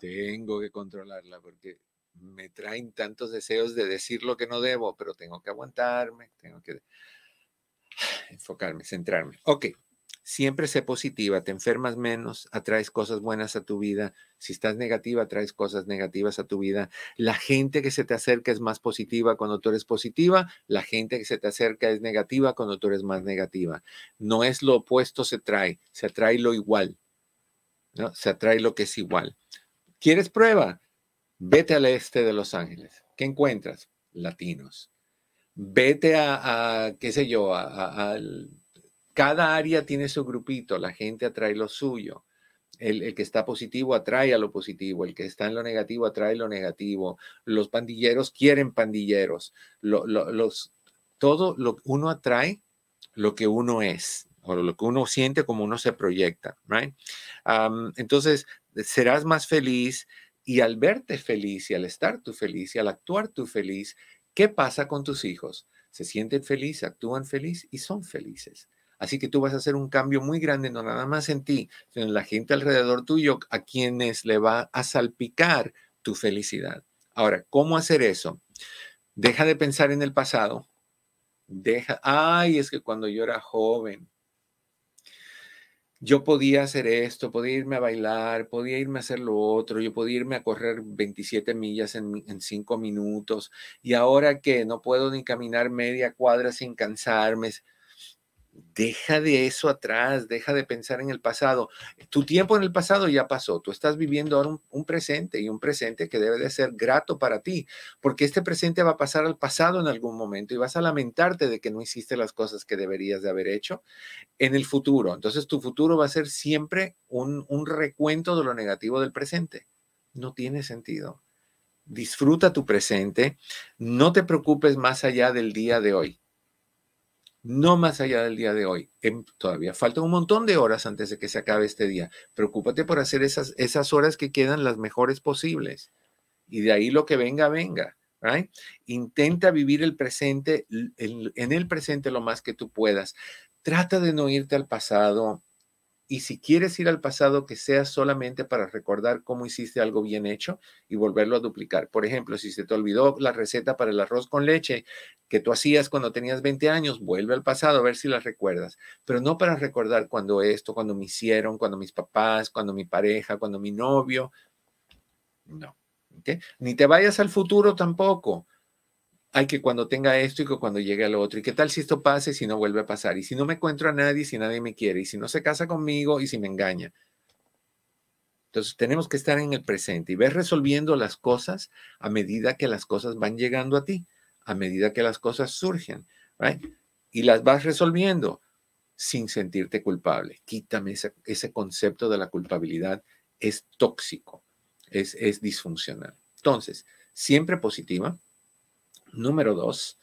tengo que controlarla porque me traen tantos deseos de decir lo que no debo, pero tengo que aguantarme, tengo que enfocarme, centrarme. Ok, siempre sé positiva, te enfermas menos, atraes cosas buenas a tu vida. Si estás negativa, atraes cosas negativas a tu vida. La gente que se te acerca es más positiva cuando tú eres positiva, la gente que se te acerca es negativa cuando tú eres más negativa. No es lo opuesto se trae, se atrae lo igual. ¿no? Se atrae lo que es igual. ¿Quieres prueba? Vete al este de Los Ángeles. ¿Qué encuentras? Latinos. Vete a, qué sé yo, a, cada área tiene su grupito, la gente atrae lo suyo. El, que está positivo atrae a lo positivo, el que está en lo negativo atrae lo negativo. Los pandilleros quieren pandilleros. los, todo lo uno atrae lo que uno es o lo que uno siente como uno se proyecta, right? entonces, serás más feliz y al verte feliz y al estar tú feliz y al actuar tú feliz, ¿qué pasa con tus hijos? Se sienten felices, actúan feliz y son felices. Así que tú vas a hacer un cambio muy grande, no nada más en ti, sino en la gente alrededor tuyo, a quienes le va a salpicar tu felicidad. Ahora, ¿cómo hacer eso? Deja de pensar en el pasado. Deja, ay, es que cuando yo era joven, yo podía hacer esto, podía irme a bailar, podía irme a hacer lo otro, yo podía irme a correr 27 millas en, en cinco minutos y ahora que no puedo ni caminar media cuadra sin cansarme, Deja de eso atrás, deja de pensar en el pasado. Tu tiempo en el pasado ya pasó, tú estás viviendo ahora un, presente y un presente que debe de ser grato para ti, porque este presente va a pasar al pasado en algún momento y vas a lamentarte de que no hiciste las cosas que deberías de haber hecho en el futuro. Entonces tu futuro va a ser siempre un, un recuento de lo negativo del presente. No tiene sentido. Disfruta tu presente, no te preocupes más allá del día de hoy no más allá del día de hoy. Todavía falta un montón de horas antes de que se acabe este día. Preocúpate por hacer esas, esas horas que quedan las mejores posibles. Y de ahí lo que venga, venga. Intenta vivir el presente, en el presente lo más que tú puedas. Trata de no irte al pasado, y si quieres ir al pasado, que sea solamente para recordar cómo hiciste algo bien hecho y volverlo a duplicar. Por ejemplo, si se te olvidó la receta para el arroz con leche que tú hacías cuando tenías 20 años, vuelve al pasado a ver si la recuerdas. Pero no para recordar cuando esto, cuando me hicieron, cuando mis papás, cuando mi pareja, cuando mi novio. No. Ni te vayas al futuro tampoco hay que cuando tenga esto y que cuando llegue a lo otro. ¿Y qué tal si esto pase si no vuelve a pasar? Y si no me encuentro a nadie, si nadie me quiere, y si no se casa conmigo y si me engaña. Entonces tenemos que estar en el presente y ver resolviendo las cosas a medida que las cosas van llegando a ti, a medida que las cosas surgen, Y las vas resolviendo sin sentirte culpable. Quítame ese, ese concepto de la culpabilidad. Es tóxico, es, es disfuncional. Entonces, siempre positiva, Número dos,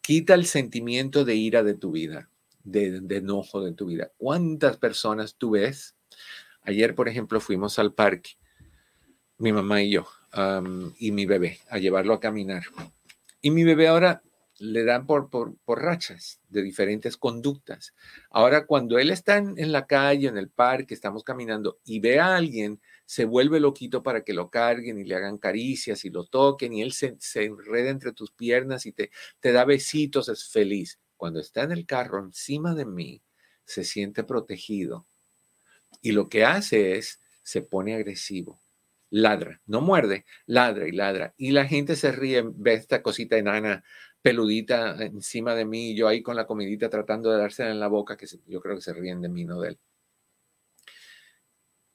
quita el sentimiento de ira de tu vida, de, enojo de tu vida. ¿Cuántas personas tú ves? Ayer, por ejemplo, fuimos al parque, mi mamá y yo, y mi bebé, a llevarlo a caminar. Y mi bebé ahora le dan por, por, rachas de diferentes conductas. Ahora, cuando él está en, en, la calle, en el parque, estamos caminando y ve a alguien se vuelve loquito para que lo carguen y le hagan caricias y lo toquen y él se, enreda entre tus piernas y te, te da besitos, es feliz. Cuando está en el carro encima de mí, se siente protegido. Y lo que hace es, se pone agresivo. Ladra, no muerde, ladra y ladra. Y la gente se ríe, ve esta cosita enana peludita encima de mí, yo ahí con la comidita tratando de dársela en la boca, que yo creo que se ríen de mí, no de él.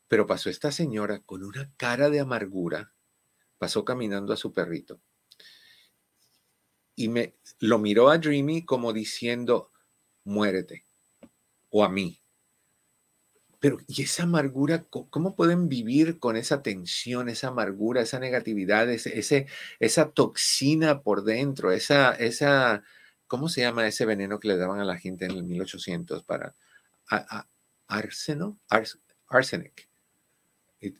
Pero pasó esta señora con una cara de amargura, pasó caminando a su perrito y me lo miró a Dreamy como diciendo, muérete, o a mí. Pero, ¿y esa amargura? ¿Cómo pueden vivir con esa tensión, esa amargura, esa negatividad, ese, esa toxina por dentro, esa, esa, ¿cómo se llama ese veneno que le daban a la gente en el 1800 para arseno? arsenic.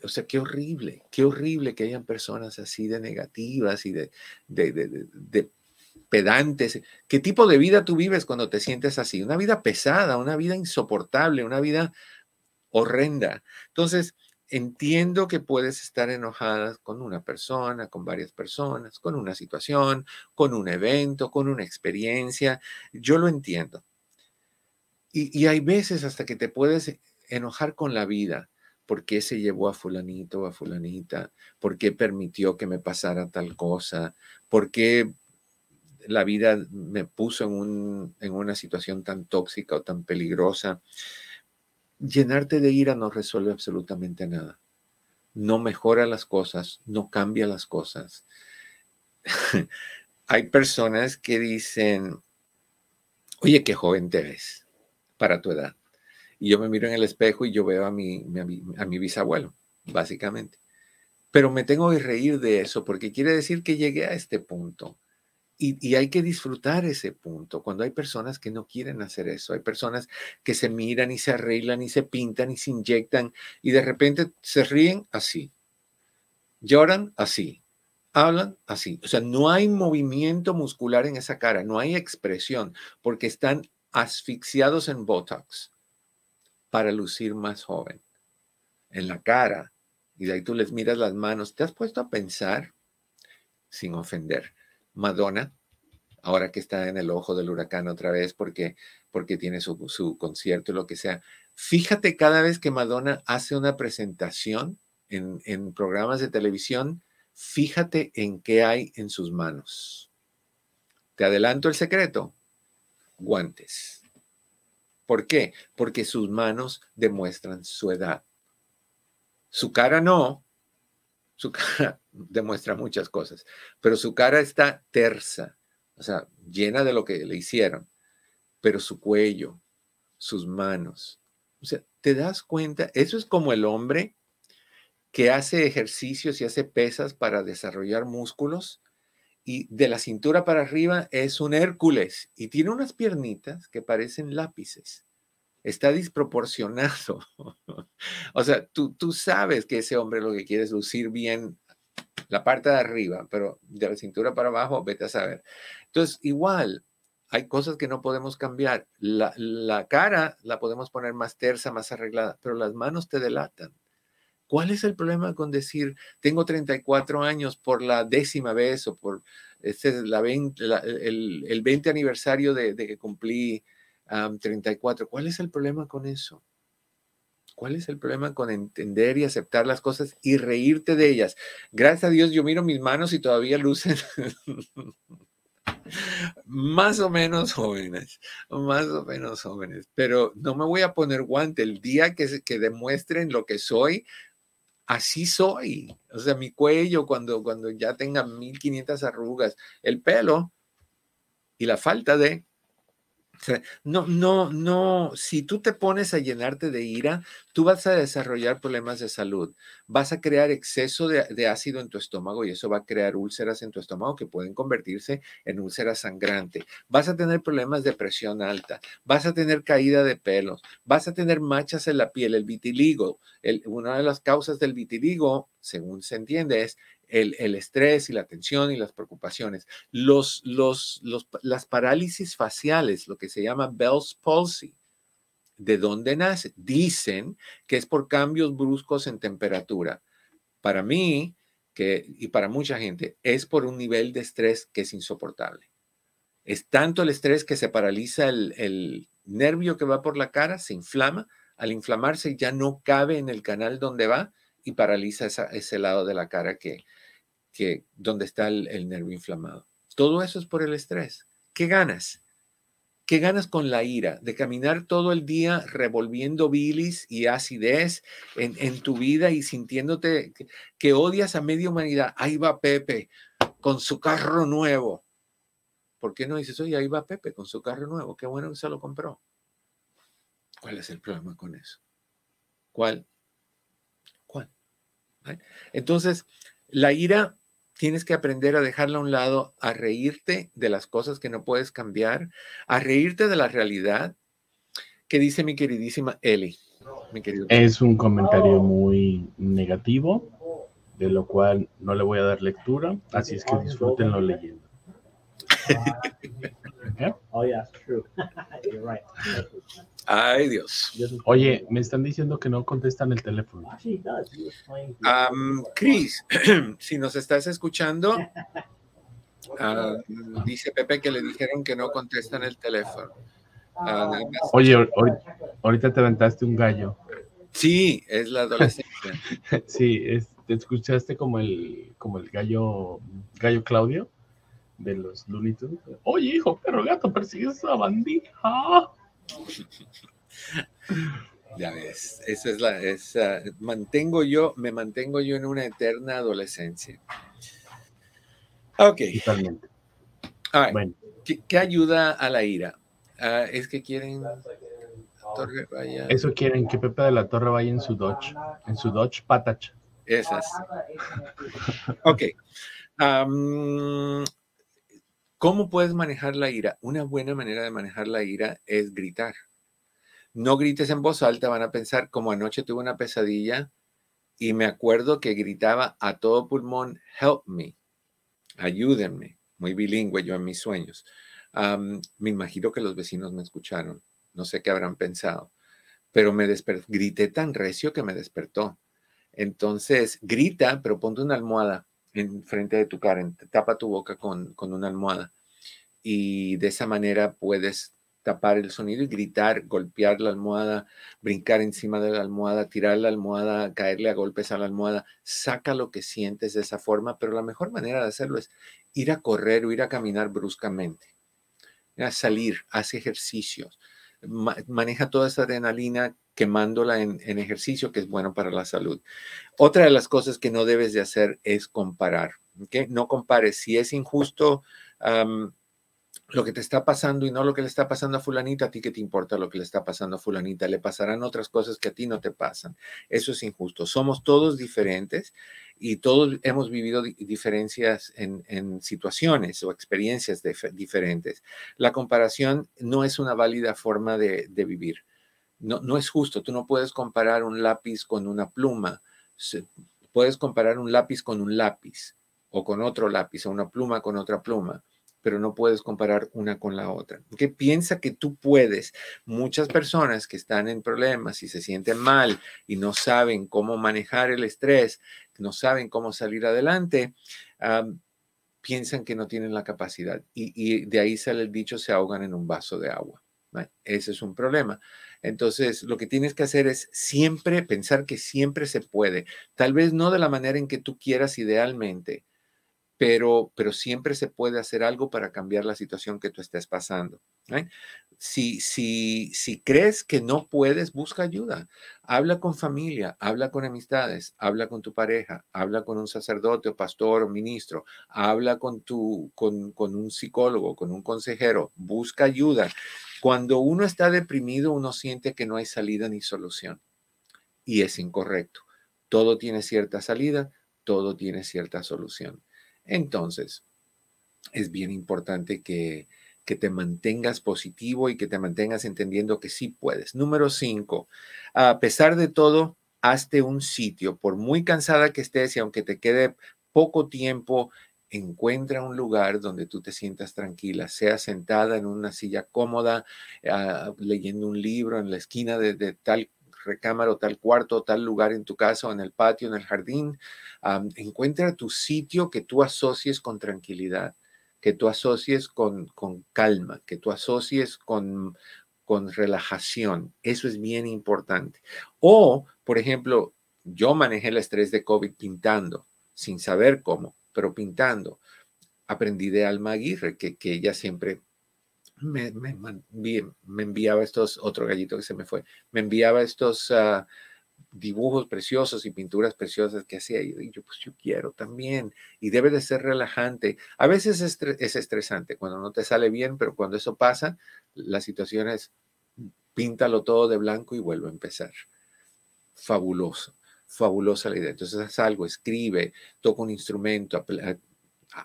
O sea, qué horrible, qué horrible que hayan personas así de negativas y de, de, pedantes. ¿Qué tipo de vida tú vives cuando te sientes así? Una vida pesada, una vida insoportable, una vida horrenda. Entonces, entiendo que puedes estar enojada con una persona, con varias personas, con una situación, con un evento, con una experiencia. Yo lo entiendo. Y hay veces hasta que te puedes enojar con la vida ¿Por qué se llevó a fulanito o a fulanita? ¿Por qué permitió que me pasara tal cosa? ¿Por qué la vida me puso en, un, en una situación tan tóxica o tan peligrosa? Llenarte de ira no resuelve absolutamente nada. No mejora las cosas, no cambia las cosas. [LAUGHS] hay personas que dicen, oye, qué joven te ves para tu edad. Y yo me miro en el espejo y yo veo a mi, a mi bisabuelo, básicamente. Pero me tengo que reír de eso porque quiere decir que llegué a este punto. Y, hay que disfrutar ese punto. Cuando hay personas que no quieren hacer eso, hay personas que se miran y se arreglan y se pintan y se inyectan y de repente se ríen así, lloran así, hablan así. O sea, no hay movimiento muscular en esa cara, no hay expresión porque están asfixiados en Botox para lucir más joven. En la cara, y de ahí tú les miras las manos. ¿Te has puesto a pensar, sin ofender, Madonna, ahora que está en el ojo del huracán otra vez porque, porque tiene su, su concierto y lo que sea? Fíjate cada vez que Madonna hace una presentación en, en programas de televisión, fíjate en qué hay en sus manos. Te adelanto el secreto. Guantes. ¿Por qué? Porque sus manos demuestran su edad. Su cara no, su [LAUGHS] cara demuestra muchas cosas, pero su cara está tersa, o sea, llena de lo que le hicieron, pero su cuello, sus manos, o sea, te das cuenta, eso es como el hombre que hace ejercicios y hace pesas para desarrollar músculos y de la cintura para arriba es un Hércules y tiene unas piernitas que parecen lápices está desproporcionado. [LAUGHS] o sea, tú, tú sabes que ese hombre lo que quiere es lucir bien la parte de arriba, pero de la cintura para abajo, vete a saber. Entonces, igual, hay cosas que no podemos cambiar. La, la, cara la podemos poner más tersa, más arreglada, pero las manos te delatan. ¿Cuál es el problema con decir, tengo 34 años por la décima vez o por este, la 20, el, el, 20 aniversario de, de que cumplí 34. ¿Cuál es el problema con eso? ¿Cuál es el problema con entender y aceptar las cosas y reírte de ellas? Gracias a Dios yo miro mis manos y todavía lucen [LAUGHS] más o menos jóvenes, más o menos jóvenes, pero no me voy a poner guante el día que, que demuestren lo que soy. Así soy. O sea, mi cuello cuando, cuando ya tenga 1500 arrugas, el pelo y la falta de no, no, no, si tú te pones a llenarte de ira, tú vas a desarrollar problemas de salud, vas a crear exceso de, ácido en tu estómago y eso va a crear úlceras en tu estómago que pueden convertirse en úlceras sangrantes. Vas a tener problemas de presión alta, vas a tener caída de pelos, vas a tener manchas en la piel, el vitiligo. una de las causas del vitiligo, según se entiende, es el, estrés y la tensión y las preocupaciones. Los, los, las parálisis faciales, lo que se llama Bell's palsy, ¿de dónde nace? Dicen que es por cambios bruscos en temperatura. Para mí, que, y para mucha gente, es por un nivel de estrés que es insoportable. Es tanto el estrés que se paraliza el, nervio que va por la cara, se inflama. Al inflamarse ya no cabe en el canal donde va y paraliza ese lado de la cara que, que donde está el, nervio inflamado. Todo eso es por el estrés. ¿Qué ganas? ¿Qué ganas con la ira? De caminar todo el día revolviendo bilis y acidez en, tu vida y sintiéndote que, odias a media humanidad. Ahí va Pepe con su carro nuevo. ¿Por qué no dices, oye, ahí va Pepe con su carro nuevo? Qué bueno que se lo compró. ¿Cuál es el problema con eso? ¿Cuál? ¿Cuál? Entonces, la ira tienes que aprender a dejarla a un lado, a reírte de las cosas que no puedes cambiar, a reírte de la realidad. ¿Qué dice mi queridísima Eli? es un comentario muy negativo, de lo cual no le voy a dar lectura, así es que disfrútenlo leyendo. [LAUGHS] Oh, [LAUGHS] Ay, Dios. Oye, me están diciendo que no contestan el teléfono. Um, Chris, [CLEARS THROAT] si nos estás escuchando, [LAUGHS] ah, dice Pepe que le dijeron que no contestan el teléfono. Ah, Oye, ahorita te aventaste un gallo. Sí, es la adolescencia. [LAUGHS] sí, te escuchaste como el, como el gallo, gallo Claudio de los Looney Tunes. Oye, hijo, perro gato, persigues a bandija. [LAUGHS] Ya ves, esa es la, esa, mantengo yo, me mantengo yo en una eterna adolescencia. Ok. Totalmente. Bueno. ¿Qué, ayuda a la ira? Ah, es que quieren Torre vaya. Eso quieren que Pepe de la Torre vaya en su Dodge, en su Dodge Patach. Esas. ok. ¿Cómo puedes manejar la ira? Una buena manera de manejar la ira es gritar. No grites en voz alta, van a pensar como anoche tuve una pesadilla y me acuerdo que gritaba a todo pulmón, help me, ayúdenme. Muy bilingüe yo en mis sueños. me imagino que los vecinos me escucharon. No sé qué habrán pensado, pero me grité tan recio que me despertó. Entonces, grita, pero ponte una almohada en frente de tu cara, tapa tu boca con, con una almohada. Y de esa manera puedes tapar el sonido y gritar, golpear la almohada, brincar encima de la almohada, tirar la almohada, caerle a golpes a la almohada. Saca lo que sientes de esa forma, pero la mejor manera de hacerlo es ir a correr o ir a caminar bruscamente. A salir, hace ejercicios, maneja toda esa adrenalina quemándola en, ejercicio, que es bueno para la salud. Otra de las cosas que no debes de hacer es comparar. ¿okay? No compares. Si es injusto lo que te está pasando y no lo que le está pasando a fulanita, a ti que te importa lo que le está pasando a fulanita, le pasarán otras cosas que a ti no te pasan. Eso es injusto. Somos todos diferentes y todos hemos vivido diferencias en, situaciones o experiencias diferentes. La comparación no es una válida forma de, vivir. No, no es justo. Tú no puedes comparar un lápiz con una pluma. Puedes comparar un lápiz con un lápiz o con otro lápiz o una pluma con otra pluma pero no puedes comparar una con la otra. Que piensa que tú puedes. Muchas personas que están en problemas y se sienten mal y no saben cómo manejar el estrés, no saben cómo salir adelante, piensan que no tienen la capacidad. Y, de ahí sale el dicho, se ahogan en un vaso de agua. Ese es un problema. Entonces, lo que tienes que hacer es siempre pensar que siempre se puede. Tal vez no de la manera en que tú quieras idealmente, pero, pero siempre se puede hacer algo para cambiar la situación que tú estés pasando. ¿eh? Si, si, si crees que no puedes, busca ayuda. Habla con familia, habla con amistades, habla con tu pareja, habla con un sacerdote o pastor o ministro, habla con, tu, con, con un psicólogo, con un consejero, busca ayuda. Cuando uno está deprimido, uno siente que no hay salida ni solución. Y es incorrecto. Todo tiene cierta salida, todo tiene cierta solución. Entonces, es bien importante que, te mantengas positivo y que te mantengas entendiendo que sí puedes. Número cinco, a pesar de todo, hazte un sitio, por muy cansada que estés y aunque te quede poco tiempo, encuentra un lugar donde tú te sientas tranquila, sea sentada en una silla cómoda, ah, leyendo un libro en la esquina de, de tal recámara o tal cuarto o tal lugar en tu casa o en el patio, en el jardín. encuentra tu sitio que tú asocies con tranquilidad, que tú asocies con, con calma, que tú asocies con, con relajación. Eso es bien importante. O, por ejemplo, yo manejé el estrés de COVID pintando, sin saber cómo, pero pintando. Aprendí de Alma Aguirre, que, que ella siempre me, me, enviaba estos, otro gallito que se me fue, me enviaba estos ah, dibujos preciosos y pinturas preciosas que hacía. Y yo, pues yo quiero también. Y debe de ser relajante. A veces es, es estresante cuando no te sale bien, pero cuando eso pasa, la situación es píntalo todo de blanco y vuelvo a empezar. Fabuloso fabulosa la idea. Entonces haz algo, escribe, toca un instrumento,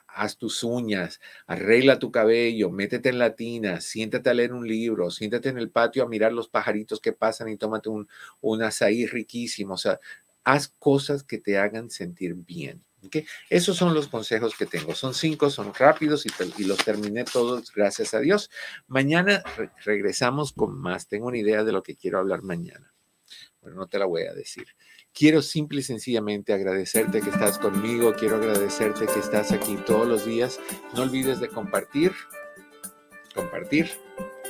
haz tus uñas, arregla tu cabello, métete en la tina, siéntate a leer un libro, siéntate en el patio a mirar los pajaritos que pasan y tómate un, un azaí riquísimo. O sea, haz cosas que te hagan sentir bien. ¿okay? Esos son los consejos que tengo. Son cinco, son rápidos y, los terminé todos, gracias a Dios. Mañana regresamos con más. Tengo una idea de lo que quiero hablar mañana. Bueno, no te la voy a decir. Quiero simple y sencillamente agradecerte que estás conmigo, quiero agradecerte que estás aquí todos los días. No olvides de compartir, compartir,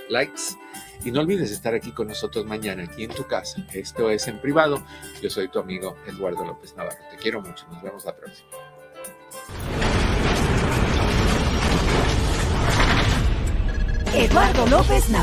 likes y no olvides estar aquí con nosotros mañana, aquí en tu casa. Esto es en privado. Yo soy tu amigo Eduardo López Navarro. Te quiero mucho. Nos vemos la próxima. Eduardo López Navarro.